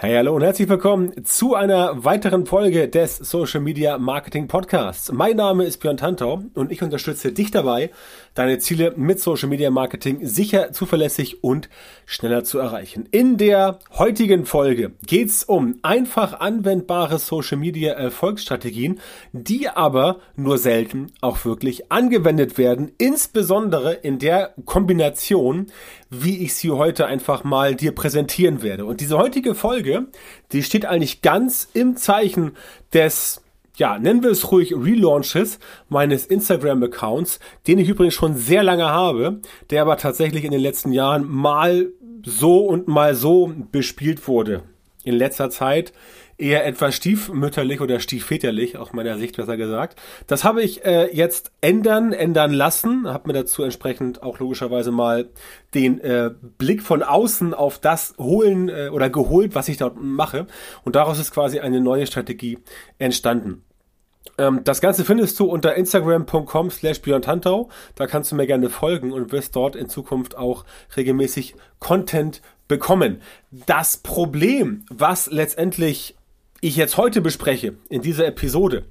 Hey, hallo und herzlich willkommen zu einer weiteren Folge des Social Media Marketing Podcasts. Mein Name ist Björn Tantau und ich unterstütze dich dabei, deine Ziele mit Social Media Marketing sicher, zuverlässig und schneller zu erreichen. In der heutigen Folge geht's um einfach anwendbare Social Media Erfolgsstrategien, die aber nur selten auch wirklich angewendet werden, insbesondere in der Kombination, wie ich sie heute einfach mal dir präsentieren werde. Und diese heutige Folge, die steht eigentlich ganz im Zeichen des ja, nennen wir es ruhig Relaunches meines Instagram-Accounts, den ich übrigens schon sehr lange habe, der aber tatsächlich in den letzten Jahren mal so und mal so bespielt wurde. In letzter Zeit eher etwas stiefmütterlich oder stiefväterlich, aus meiner Sicht besser gesagt. Das habe ich äh, jetzt ändern, ändern lassen, habe mir dazu entsprechend auch logischerweise mal den äh, Blick von außen auf das holen äh, oder geholt, was ich dort mache. Und daraus ist quasi eine neue Strategie entstanden. Ähm, das Ganze findest du unter instagram.com slash Tantau. Da kannst du mir gerne folgen und wirst dort in Zukunft auch regelmäßig Content bekommen. Das Problem, was letztendlich ich jetzt heute bespreche, in dieser Episode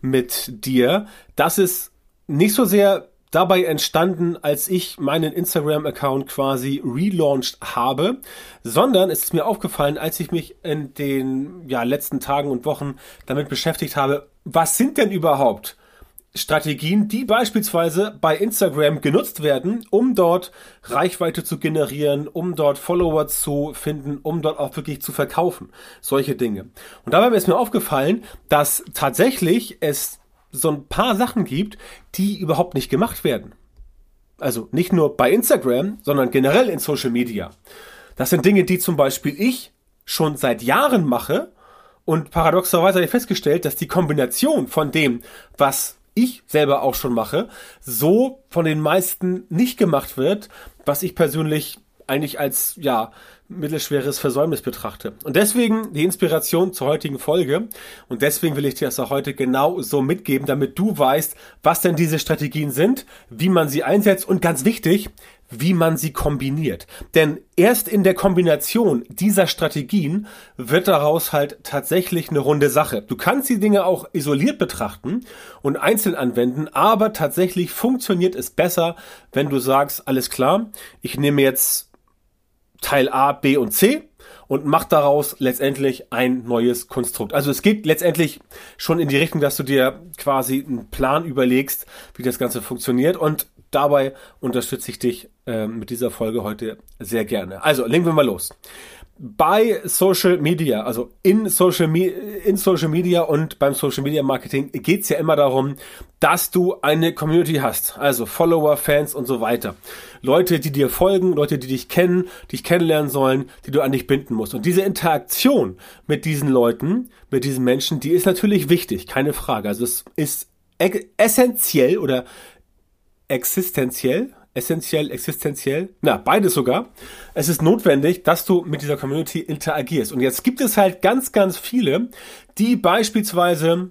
mit dir, das ist nicht so sehr dabei entstanden, als ich meinen Instagram-Account quasi relaunched habe, sondern es ist mir aufgefallen, als ich mich in den ja, letzten Tagen und Wochen damit beschäftigt habe, was sind denn überhaupt Strategien, die beispielsweise bei Instagram genutzt werden, um dort Reichweite zu generieren, um dort Follower zu finden, um dort auch wirklich zu verkaufen. Solche Dinge. Und dabei ist mir aufgefallen, dass tatsächlich es so ein paar Sachen gibt, die überhaupt nicht gemacht werden. Also nicht nur bei Instagram, sondern generell in Social Media. Das sind Dinge, die zum Beispiel ich schon seit Jahren mache und paradoxerweise habe ich festgestellt, dass die Kombination von dem, was ich selber auch schon mache, so von den meisten nicht gemacht wird, was ich persönlich eigentlich als, ja, mittelschweres Versäumnis betrachte. Und deswegen die Inspiration zur heutigen Folge. Und deswegen will ich dir das auch heute genau so mitgeben, damit du weißt, was denn diese Strategien sind, wie man sie einsetzt und ganz wichtig, wie man sie kombiniert. Denn erst in der Kombination dieser Strategien wird daraus halt tatsächlich eine runde Sache. Du kannst die Dinge auch isoliert betrachten und einzeln anwenden, aber tatsächlich funktioniert es besser, wenn du sagst, alles klar, ich nehme jetzt Teil A, B und C und macht daraus letztendlich ein neues Konstrukt. Also es geht letztendlich schon in die Richtung, dass du dir quasi einen Plan überlegst, wie das Ganze funktioniert und dabei unterstütze ich dich äh, mit dieser Folge heute sehr gerne. Also legen wir mal los bei Social Media, also in Social, Me in Social Media und beim Social Media Marketing geht's ja immer darum, dass du eine Community hast, also Follower, Fans und so weiter. Leute, die dir folgen, Leute, die dich kennen, dich kennenlernen sollen, die du an dich binden musst. Und diese Interaktion mit diesen Leuten, mit diesen Menschen, die ist natürlich wichtig, keine Frage. Also es ist essentiell oder existenziell, essentiell, existenziell, na, beides sogar. Es ist notwendig, dass du mit dieser Community interagierst. Und jetzt gibt es halt ganz, ganz viele, die beispielsweise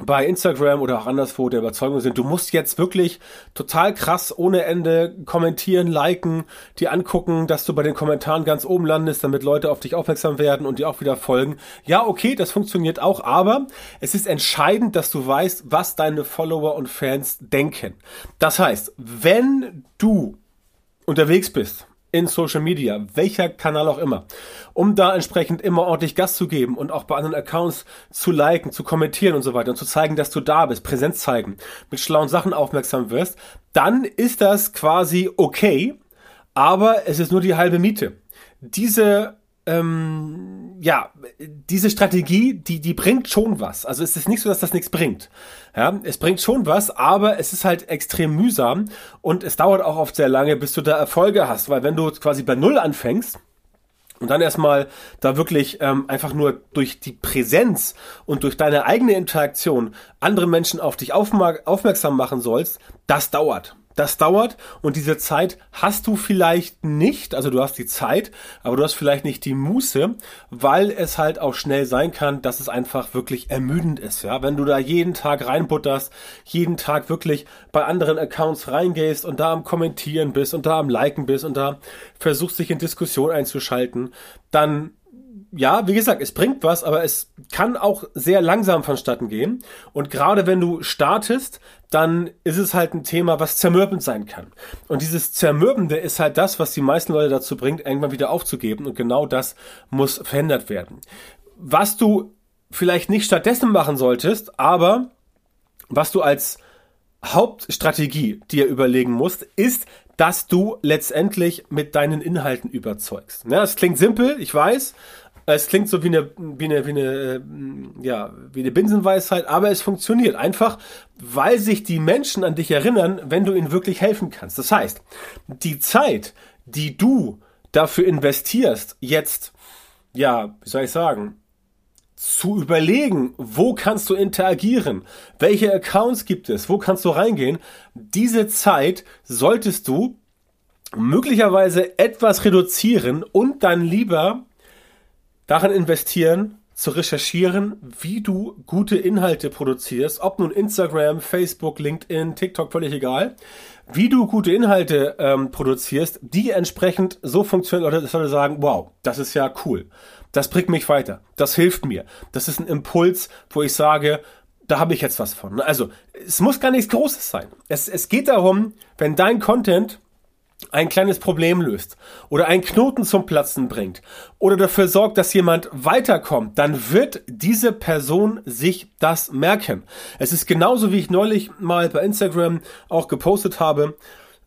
bei Instagram oder auch anderswo der Überzeugung sind, du musst jetzt wirklich total krass ohne Ende kommentieren, liken, die angucken, dass du bei den Kommentaren ganz oben landest, damit Leute auf dich aufmerksam werden und dir auch wieder folgen. Ja, okay, das funktioniert auch, aber es ist entscheidend, dass du weißt, was deine Follower und Fans denken. Das heißt, wenn du unterwegs bist in Social Media, welcher Kanal auch immer, um da entsprechend immer ordentlich Gas zu geben und auch bei anderen Accounts zu liken, zu kommentieren und so weiter und zu zeigen, dass du da bist, Präsenz zeigen, mit schlauen Sachen aufmerksam wirst, dann ist das quasi okay, aber es ist nur die halbe Miete. Diese ähm, ja, diese Strategie, die, die bringt schon was. Also es ist nicht so, dass das nichts bringt. Ja, es bringt schon was, aber es ist halt extrem mühsam und es dauert auch oft sehr lange, bis du da Erfolge hast, weil wenn du quasi bei Null anfängst, und dann erstmal da wirklich ähm, einfach nur durch die Präsenz und durch deine eigene Interaktion andere Menschen auf dich aufmerksam machen sollst, das dauert. Das dauert und diese Zeit hast du vielleicht nicht, also du hast die Zeit, aber du hast vielleicht nicht die Muße, weil es halt auch schnell sein kann, dass es einfach wirklich ermüdend ist, ja. Wenn du da jeden Tag reinbutterst, jeden Tag wirklich bei anderen Accounts reingehst und da am Kommentieren bist und da am Liken bist und da versuchst dich in Diskussion einzuschalten, dann ja, wie gesagt, es bringt was, aber es kann auch sehr langsam vonstatten gehen. Und gerade wenn du startest, dann ist es halt ein Thema, was zermürbend sein kann. Und dieses Zermürbende ist halt das, was die meisten Leute dazu bringt, irgendwann wieder aufzugeben. Und genau das muss verändert werden. Was du vielleicht nicht stattdessen machen solltest, aber was du als Hauptstrategie dir überlegen musst, ist, dass du letztendlich mit deinen Inhalten überzeugst. Ja, es klingt simpel, ich weiß. Es klingt so wie eine, wie eine, wie eine, äh, ja, wie eine Binsenweisheit, aber es funktioniert einfach, weil sich die Menschen an dich erinnern, wenn du ihnen wirklich helfen kannst. Das heißt, die Zeit, die du dafür investierst, jetzt, ja, wie soll ich sagen, zu überlegen, wo kannst du interagieren, welche Accounts gibt es, wo kannst du reingehen, diese Zeit solltest du möglicherweise etwas reduzieren und dann lieber darin investieren, zu recherchieren, wie du gute Inhalte produzierst, ob nun Instagram, Facebook, LinkedIn, TikTok, völlig egal, wie du gute Inhalte ähm, produzierst, die entsprechend so funktionieren, oder das würde sagen, wow, das ist ja cool. Das bringt mich weiter. Das hilft mir. Das ist ein Impuls, wo ich sage, da habe ich jetzt was von. Also, es muss gar nichts Großes sein. Es, es geht darum, wenn dein Content ein kleines Problem löst oder einen Knoten zum Platzen bringt oder dafür sorgt, dass jemand weiterkommt, dann wird diese Person sich das merken. Es ist genauso, wie ich neulich mal bei Instagram auch gepostet habe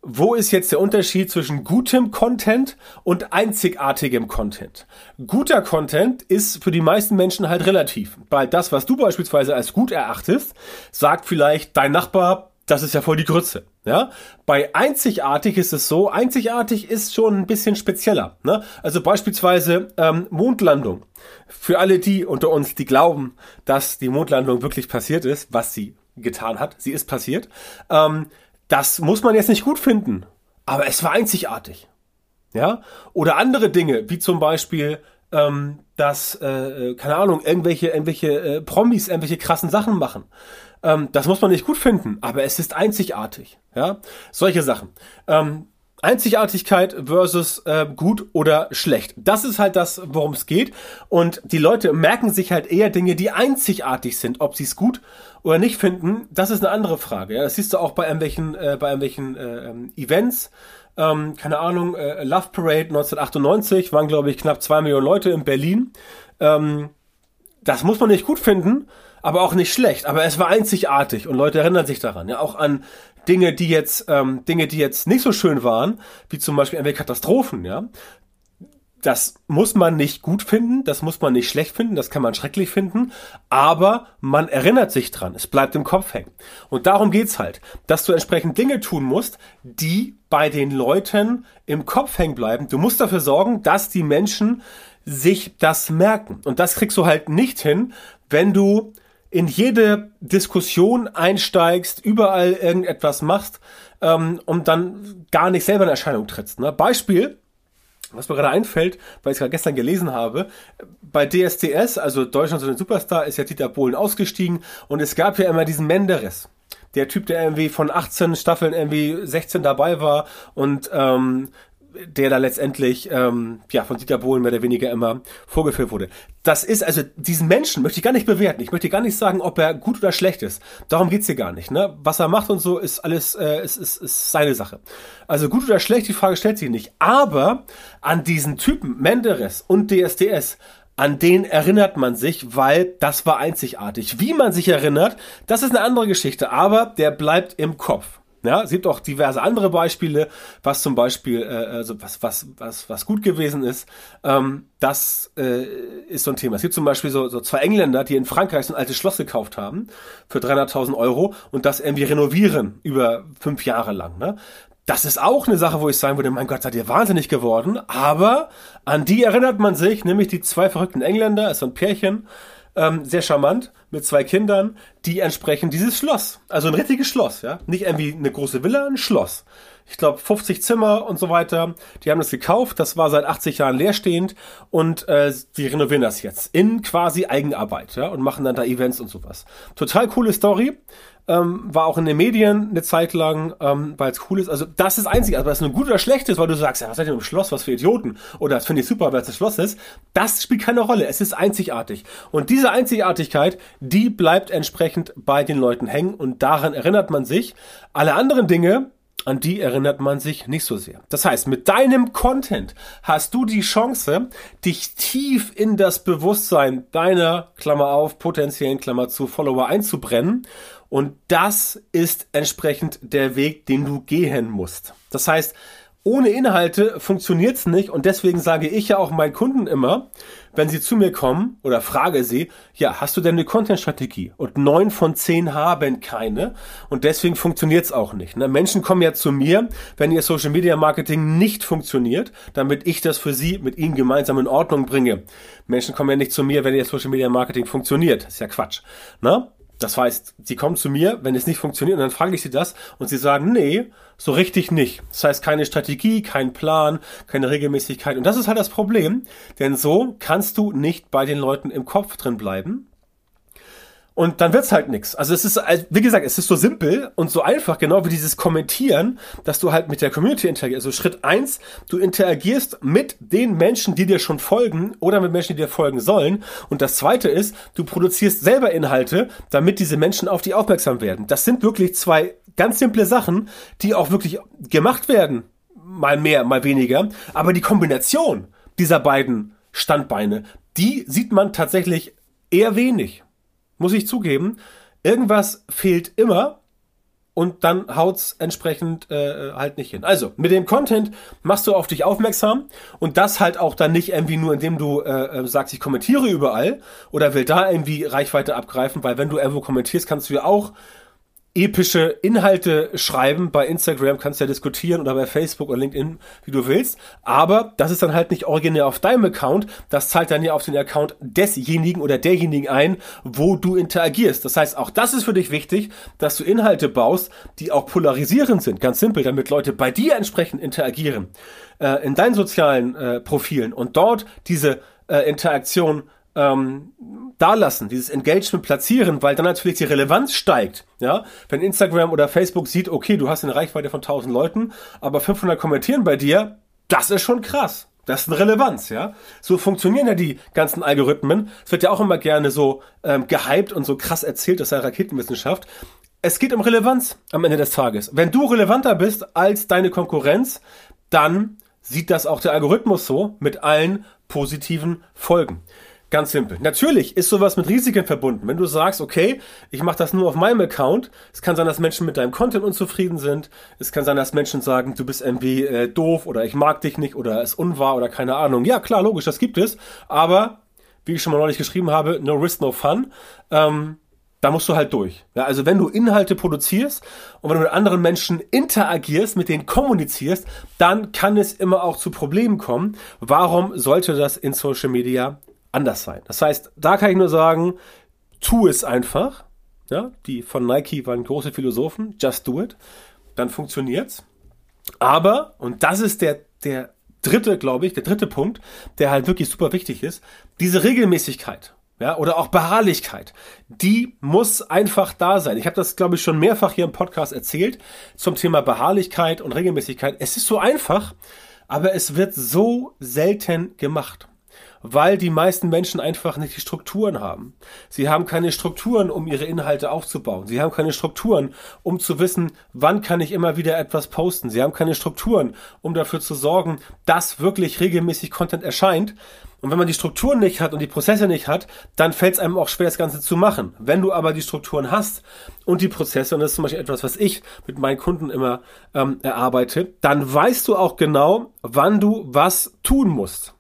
wo ist jetzt der Unterschied zwischen gutem Content und einzigartigem Content? Guter Content ist für die meisten Menschen halt relativ, weil das, was du beispielsweise als gut erachtest, sagt vielleicht dein Nachbar, das ist ja voll die Grütze. Ja? Bei einzigartig ist es so, einzigartig ist schon ein bisschen spezieller. Ne? Also beispielsweise ähm, Mondlandung. Für alle die unter uns, die glauben, dass die Mondlandung wirklich passiert ist, was sie getan hat, sie ist passiert, ähm, das muss man jetzt nicht gut finden, aber es war einzigartig. Ja? Oder andere Dinge, wie zum Beispiel, ähm, dass, äh, keine Ahnung, irgendwelche, irgendwelche äh, Promis irgendwelche krassen Sachen machen. Ähm, das muss man nicht gut finden, aber es ist einzigartig. Ja? Solche Sachen. Ähm, Einzigartigkeit versus äh, gut oder schlecht. Das ist halt das, worum es geht. Und die Leute merken sich halt eher Dinge, die einzigartig sind. Ob sie es gut oder nicht finden, das ist eine andere Frage. Ja, das siehst du auch bei irgendwelchen, äh, bei irgendwelchen äh, ähm, Events. Ähm, keine Ahnung, äh, Love Parade 1998 waren, glaube ich, knapp zwei Millionen Leute in Berlin. Ähm, das muss man nicht gut finden, aber auch nicht schlecht. Aber es war einzigartig und Leute erinnern sich daran. Ja, auch an Dinge, die jetzt, ähm, Dinge, die jetzt nicht so schön waren, wie zum Beispiel irgendwelche Katastrophen, ja. Das muss man nicht gut finden, das muss man nicht schlecht finden, das kann man schrecklich finden, aber man erinnert sich dran, es bleibt im Kopf hängen. Und darum geht's halt, dass du entsprechend Dinge tun musst, die bei den Leuten im Kopf hängen bleiben. Du musst dafür sorgen, dass die Menschen sich das merken. Und das kriegst du halt nicht hin, wenn du in jede Diskussion einsteigst, überall irgendetwas machst ähm, und dann gar nicht selber in Erscheinung trittst. Ne? Beispiel, was mir gerade einfällt, weil ich es gerade gestern gelesen habe, bei DSDS, also Deutschland so ein Superstar, ist ja Dieter Bohlen ausgestiegen und es gab ja immer diesen Menderes. Der Typ, der irgendwie von 18 Staffeln irgendwie 16 dabei war und ähm, der da letztendlich ähm, ja von Dieter Bohlen mehr oder weniger immer vorgeführt wurde. Das ist also diesen Menschen möchte ich gar nicht bewerten. Ich möchte gar nicht sagen, ob er gut oder schlecht ist. Darum geht's hier gar nicht. Ne? Was er macht und so ist alles äh, ist, ist, ist seine Sache. Also gut oder schlecht, die Frage stellt sich nicht. Aber an diesen Typen Menderes und DSDS an den erinnert man sich, weil das war einzigartig. Wie man sich erinnert, das ist eine andere Geschichte, aber der bleibt im Kopf. Ja, es gibt auch diverse andere Beispiele, was zum Beispiel, äh, also was, was, was, was gut gewesen ist. Ähm, das äh, ist so ein Thema. Es gibt zum Beispiel so, so zwei Engländer, die in Frankreich so ein altes Schloss gekauft haben für 300.000 Euro und das irgendwie renovieren über fünf Jahre lang. Ne? Das ist auch eine Sache, wo ich sagen würde, mein Gott, seid ihr wahnsinnig geworden. Aber an die erinnert man sich, nämlich die zwei verrückten Engländer, ist so ein Pärchen, ähm, sehr charmant, mit zwei Kindern, die entsprechend dieses Schloss, also ein richtiges Schloss, ja, nicht irgendwie eine große Villa, ein Schloss. Ich glaube 50 Zimmer und so weiter. Die haben das gekauft, das war seit 80 Jahren leerstehend und äh, die renovieren das jetzt in quasi Eigenarbeit, ja, und machen dann da Events und sowas. Total coole Story. Ähm, war auch in den Medien eine Zeit lang, ähm, weil es cool ist. Also das ist einzig, das ist nur gut oder schlecht ist, weil du sagst, ja, was seid ihr im Schloss, was für Idioten? Oder das finde ich super, weil es das Schloss ist. Das spielt keine Rolle. Es ist einzigartig. Und diese Einzigartigkeit, die bleibt entsprechend bei den Leuten hängen und daran erinnert man sich. Alle anderen Dinge, an die erinnert man sich nicht so sehr. Das heißt, mit deinem Content hast du die Chance, dich tief in das Bewusstsein deiner, Klammer auf, potenziellen, Klammer zu, Follower einzubrennen. Und das ist entsprechend der Weg, den du gehen musst. Das heißt, ohne Inhalte funktioniert's nicht und deswegen sage ich ja auch meinen Kunden immer, wenn sie zu mir kommen oder frage sie, ja, hast du denn eine Content-Strategie? Und neun von zehn haben keine und deswegen funktioniert's auch nicht. Ne? Menschen kommen ja zu mir, wenn ihr Social Media Marketing nicht funktioniert, damit ich das für sie mit ihnen gemeinsam in Ordnung bringe. Menschen kommen ja nicht zu mir, wenn ihr Social Media Marketing funktioniert. Das ist ja Quatsch. Ne? Das heißt, sie kommen zu mir, wenn es nicht funktioniert, und dann frage ich sie das und sie sagen, nee, so richtig nicht. Das heißt, keine Strategie, kein Plan, keine Regelmäßigkeit. Und das ist halt das Problem, denn so kannst du nicht bei den Leuten im Kopf drin bleiben und dann wird's halt nix. Also es ist, wie gesagt, es ist so simpel und so einfach, genau wie dieses Kommentieren, dass du halt mit der Community interagierst. Also Schritt eins, du interagierst mit den Menschen, die dir schon folgen oder mit Menschen, die dir folgen sollen. Und das zweite ist, du produzierst selber Inhalte, damit diese Menschen auf dich aufmerksam werden. Das sind wirklich zwei ganz simple Sachen, die auch wirklich gemacht werden. Mal mehr, mal weniger. Aber die Kombination dieser beiden Standbeine, die sieht man tatsächlich eher wenig muss ich zugeben. Irgendwas fehlt immer und dann haut's entsprechend äh, halt nicht hin. Also mit dem Content machst du auf dich aufmerksam und das halt auch dann nicht irgendwie nur, indem du äh, äh, sagst, ich kommentiere überall oder will da irgendwie Reichweite abgreifen, weil wenn du irgendwo kommentierst, kannst du ja auch epische Inhalte schreiben. Bei Instagram kannst du ja diskutieren oder bei Facebook oder LinkedIn, wie du willst. Aber das ist dann halt nicht originär auf deinem Account. Das zahlt dann ja auf den Account desjenigen oder derjenigen ein, wo du interagierst. Das heißt, auch das ist für dich wichtig, dass du Inhalte baust, die auch polarisierend sind. Ganz simpel, damit Leute bei dir entsprechend interagieren. Äh, in deinen sozialen äh, Profilen und dort diese äh, Interaktion ähm, dalassen, dieses Engagement platzieren, weil dann natürlich die Relevanz steigt. Ja, wenn Instagram oder Facebook sieht, okay, du hast eine Reichweite von 1000 Leuten, aber 500 kommentieren bei dir, das ist schon krass. Das ist eine Relevanz, ja. So funktionieren ja die ganzen Algorithmen. Es wird ja auch immer gerne so ähm, gehypt und so krass erzählt, das sei Raketenwissenschaft. Es geht um Relevanz am Ende des Tages. Wenn du relevanter bist als deine Konkurrenz, dann sieht das auch der Algorithmus so mit allen positiven Folgen. Ganz simpel. Natürlich ist sowas mit Risiken verbunden. Wenn du sagst, okay, ich mache das nur auf meinem Account, es kann sein, dass Menschen mit deinem Content unzufrieden sind. Es kann sein, dass Menschen sagen, du bist irgendwie äh, doof oder ich mag dich nicht oder es unwahr oder keine Ahnung. Ja, klar, logisch, das gibt es. Aber, wie ich schon mal neulich geschrieben habe, no risk, no fun. Ähm, da musst du halt durch. Ja, also wenn du Inhalte produzierst und wenn du mit anderen Menschen interagierst, mit denen kommunizierst, dann kann es immer auch zu Problemen kommen. Warum sollte das in Social Media anders sein. Das heißt, da kann ich nur sagen, tu es einfach. Ja, die von Nike waren große Philosophen, just do it. Dann funktioniert's. Aber, und das ist der, der dritte, glaube ich, der dritte Punkt, der halt wirklich super wichtig ist, diese Regelmäßigkeit. Ja, oder auch Beharrlichkeit, die muss einfach da sein. Ich habe das, glaube ich, schon mehrfach hier im Podcast erzählt zum Thema Beharrlichkeit und Regelmäßigkeit. Es ist so einfach, aber es wird so selten gemacht weil die meisten Menschen einfach nicht die Strukturen haben. Sie haben keine Strukturen, um ihre Inhalte aufzubauen. Sie haben keine Strukturen, um zu wissen, wann kann ich immer wieder etwas posten. Sie haben keine Strukturen, um dafür zu sorgen, dass wirklich regelmäßig Content erscheint. Und wenn man die Strukturen nicht hat und die Prozesse nicht hat, dann fällt es einem auch schwer, das Ganze zu machen. Wenn du aber die Strukturen hast und die Prozesse, und das ist zum Beispiel etwas, was ich mit meinen Kunden immer ähm, erarbeite, dann weißt du auch genau, wann du was tun musst.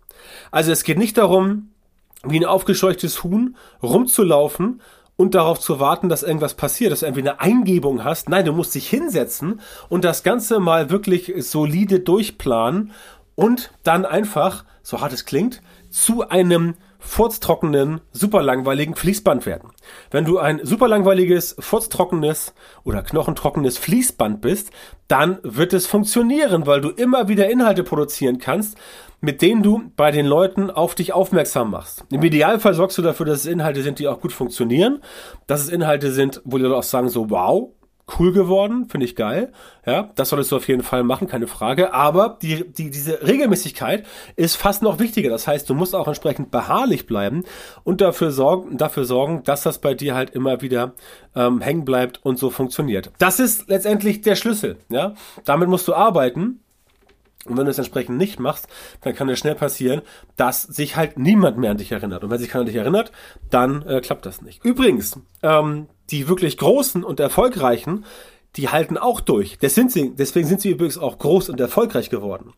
Also es geht nicht darum, wie ein aufgescheuchtes Huhn rumzulaufen und darauf zu warten, dass irgendwas passiert, dass du irgendwie eine Eingebung hast. Nein, du musst dich hinsetzen und das Ganze mal wirklich solide durchplanen und dann einfach, so hart es klingt, zu einem furztrockenen, super langweiligen Fließband werden. Wenn du ein super langweiliges, furztrockenes oder knochentrockenes Fließband bist, dann wird es funktionieren, weil du immer wieder Inhalte produzieren kannst, mit denen du bei den Leuten auf dich aufmerksam machst. Im Idealfall sorgst du dafür, dass es Inhalte sind, die auch gut funktionieren, dass es Inhalte sind, wo die Leute auch sagen so, wow, cool geworden, finde ich geil. Ja, das solltest du auf jeden Fall machen, keine Frage. Aber die, die, diese Regelmäßigkeit ist fast noch wichtiger. Das heißt, du musst auch entsprechend beharrlich bleiben und dafür sorgen, dafür sorgen, dass das bei dir halt immer wieder ähm, hängen bleibt und so funktioniert. Das ist letztendlich der Schlüssel. Ja, damit musst du arbeiten. Und wenn du es entsprechend nicht machst, dann kann es schnell passieren, dass sich halt niemand mehr an dich erinnert. Und wenn sich keiner an dich erinnert, dann äh, klappt das nicht. Übrigens, ähm, die wirklich großen und erfolgreichen, die halten auch durch. Sind sie, deswegen sind sie übrigens auch groß und erfolgreich geworden.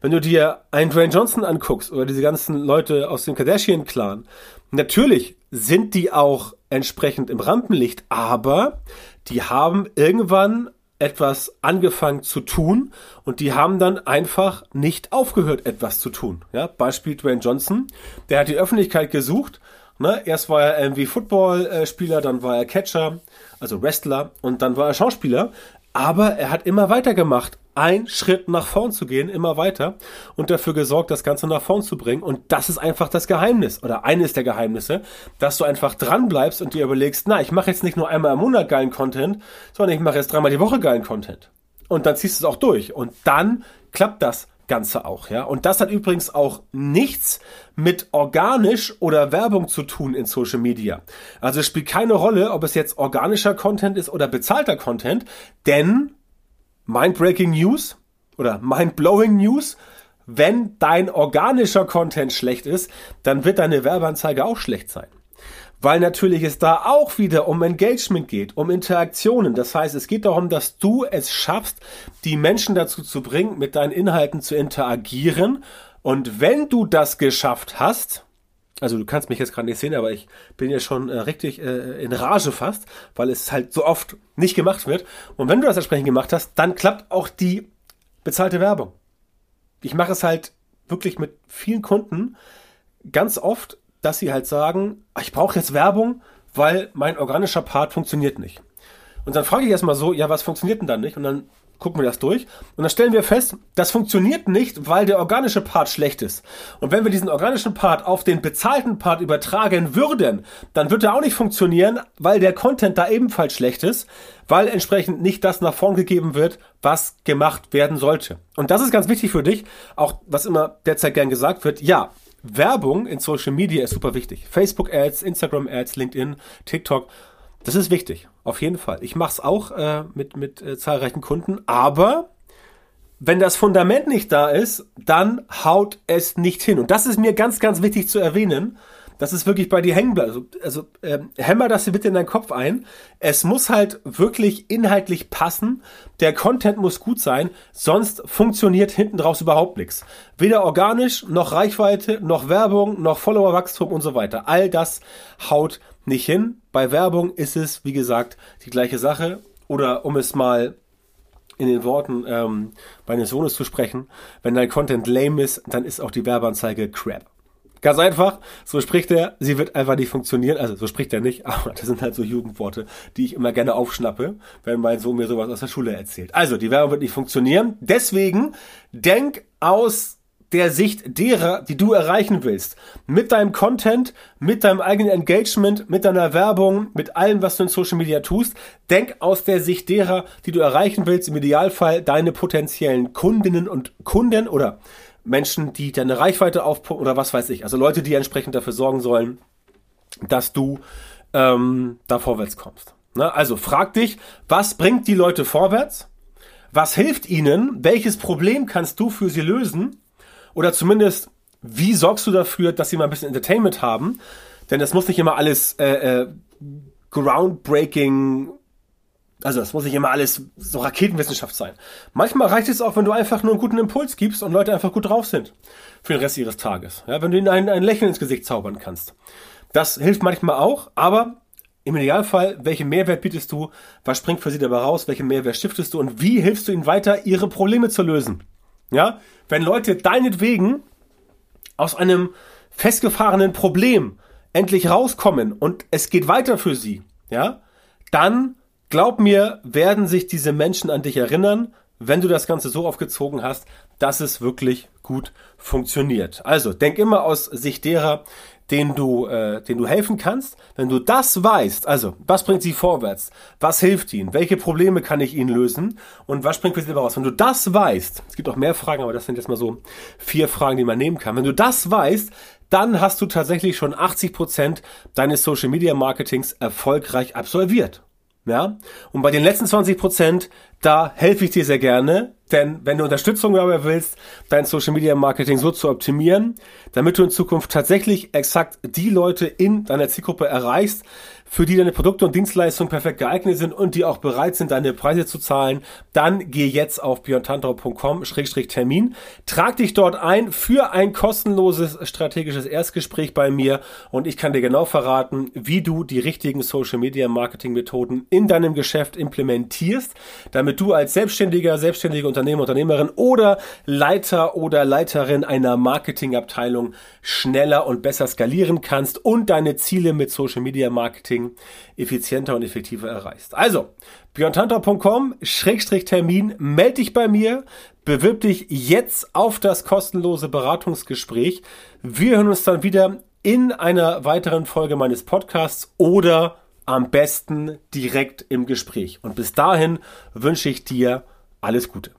Wenn du dir einen Dwayne Johnson anguckst oder diese ganzen Leute aus dem Kardashian-Clan, natürlich sind die auch entsprechend im Rampenlicht, aber die haben irgendwann etwas angefangen zu tun und die haben dann einfach nicht aufgehört, etwas zu tun. Ja, Beispiel Dwayne Johnson, der hat die Öffentlichkeit gesucht Ne? Erst war er irgendwie Footballspieler, dann war er Catcher, also Wrestler und dann war er Schauspieler. Aber er hat immer weiter gemacht, einen Schritt nach vorn zu gehen, immer weiter und dafür gesorgt, das Ganze nach vorn zu bringen. Und das ist einfach das Geheimnis oder eines der Geheimnisse, dass du einfach dran bleibst und dir überlegst, na, ich mache jetzt nicht nur einmal im Monat geilen Content, sondern ich mache jetzt dreimal die Woche geilen Content. Und dann ziehst du es auch durch. Und dann klappt das Ganze auch, ja. Und das hat übrigens auch nichts mit organisch oder Werbung zu tun in Social Media. Also es spielt keine Rolle, ob es jetzt organischer Content ist oder bezahlter Content, denn Mindbreaking News oder Mindblowing News, wenn dein organischer Content schlecht ist, dann wird deine Werbeanzeige auch schlecht sein weil natürlich es da auch wieder um Engagement geht, um Interaktionen. Das heißt, es geht darum, dass du es schaffst, die Menschen dazu zu bringen, mit deinen Inhalten zu interagieren. Und wenn du das geschafft hast, also du kannst mich jetzt gerade nicht sehen, aber ich bin ja schon äh, richtig äh, in Rage fast, weil es halt so oft nicht gemacht wird. Und wenn du das entsprechend gemacht hast, dann klappt auch die bezahlte Werbung. Ich mache es halt wirklich mit vielen Kunden ganz oft, dass sie halt sagen, ich brauche jetzt Werbung, weil mein organischer Part funktioniert nicht. Und dann frage ich erstmal so, ja, was funktioniert denn dann nicht? Und dann gucken wir das durch und dann stellen wir fest, das funktioniert nicht, weil der organische Part schlecht ist. Und wenn wir diesen organischen Part auf den bezahlten Part übertragen würden, dann wird er auch nicht funktionieren, weil der Content da ebenfalls schlecht ist, weil entsprechend nicht das nach vorn gegeben wird, was gemacht werden sollte. Und das ist ganz wichtig für dich, auch was immer derzeit gern gesagt wird. Ja, Werbung in Social Media ist super wichtig. Facebook Ads, Instagram Ads, LinkedIn, TikTok. Das ist wichtig, auf jeden Fall. Ich mache es auch äh, mit, mit äh, zahlreichen Kunden, aber wenn das Fundament nicht da ist, dann haut es nicht hin. Und das ist mir ganz, ganz wichtig zu erwähnen, dass es wirklich bei dir hängen bleibt. Also, also ähm, hämmer das bitte in deinen Kopf ein. Es muss halt wirklich inhaltlich passen. Der Content muss gut sein, sonst funktioniert hinten draus überhaupt nichts. Weder organisch, noch Reichweite, noch Werbung, noch Followerwachstum und so weiter. All das haut nicht hin. Bei Werbung ist es, wie gesagt, die gleiche Sache. Oder um es mal in den Worten ähm, meines Sohnes zu sprechen, wenn dein Content lame ist, dann ist auch die Werbeanzeige crap. Ganz einfach, so spricht er, sie wird einfach nicht funktionieren. Also so spricht er nicht, aber das sind halt so Jugendworte, die ich immer gerne aufschnappe, wenn mein Sohn mir sowas aus der Schule erzählt. Also, die Werbung wird nicht funktionieren. Deswegen denk aus der Sicht derer, die du erreichen willst. Mit deinem Content, mit deinem eigenen Engagement, mit deiner Werbung, mit allem, was du in Social Media tust. Denk aus der Sicht derer, die du erreichen willst. Im Idealfall deine potenziellen Kundinnen und Kunden oder Menschen, die deine Reichweite aufpumpen oder was weiß ich. Also Leute, die entsprechend dafür sorgen sollen, dass du ähm, da vorwärts kommst. Ne? Also frag dich, was bringt die Leute vorwärts? Was hilft ihnen? Welches Problem kannst du für sie lösen? Oder zumindest, wie sorgst du dafür, dass sie mal ein bisschen Entertainment haben? Denn das muss nicht immer alles äh, äh, groundbreaking also das muss nicht immer alles so Raketenwissenschaft sein. Manchmal reicht es auch, wenn du einfach nur einen guten Impuls gibst und Leute einfach gut drauf sind für den Rest ihres Tages. Ja, wenn du ihnen ein, ein Lächeln ins Gesicht zaubern kannst. Das hilft manchmal auch, aber im Idealfall, welchen Mehrwert bietest du? Was springt für sie dabei raus? Welchen Mehrwert stiftest du? Und wie hilfst du ihnen weiter, ihre Probleme zu lösen? Ja, wenn Leute deinetwegen aus einem festgefahrenen Problem endlich rauskommen und es geht weiter für sie, ja, dann glaub mir, werden sich diese Menschen an dich erinnern, wenn du das Ganze so aufgezogen hast, dass es wirklich gut funktioniert. Also denk immer aus Sicht derer, den du, äh, den du helfen kannst. Wenn du das weißt, also was bringt sie vorwärts, was hilft ihnen, welche Probleme kann ich ihnen lösen und was springt für sie raus. Wenn du das weißt, es gibt auch mehr Fragen, aber das sind jetzt mal so vier Fragen, die man nehmen kann. Wenn du das weißt, dann hast du tatsächlich schon 80 Prozent deines Social Media Marketings erfolgreich absolviert. Ja? Und bei den letzten 20 Prozent, da helfe ich dir sehr gerne, denn wenn du Unterstützung dabei willst, dein Social Media Marketing so zu optimieren, damit du in Zukunft tatsächlich exakt die Leute in deiner Zielgruppe erreichst, für die deine Produkte und Dienstleistungen perfekt geeignet sind und die auch bereit sind, deine Preise zu zahlen, dann geh jetzt auf björntantau.com-termin, trag dich dort ein für ein kostenloses strategisches Erstgespräch bei mir und ich kann dir genau verraten, wie du die richtigen Social Media Marketing Methoden in deinem Geschäft implementierst, damit du als Selbstständiger, selbstständige Unternehmer, Unternehmerin oder Leiter oder Leiterin einer Marketingabteilung schneller und besser skalieren kannst und deine Ziele mit Social Media Marketing Marketing effizienter und effektiver erreichst. Also, björntantau.com-termin, melde dich bei mir, bewirb dich jetzt auf das kostenlose Beratungsgespräch. Wir hören uns dann wieder in einer weiteren Folge meines Podcasts oder am besten direkt im Gespräch. Und bis dahin wünsche ich dir alles Gute.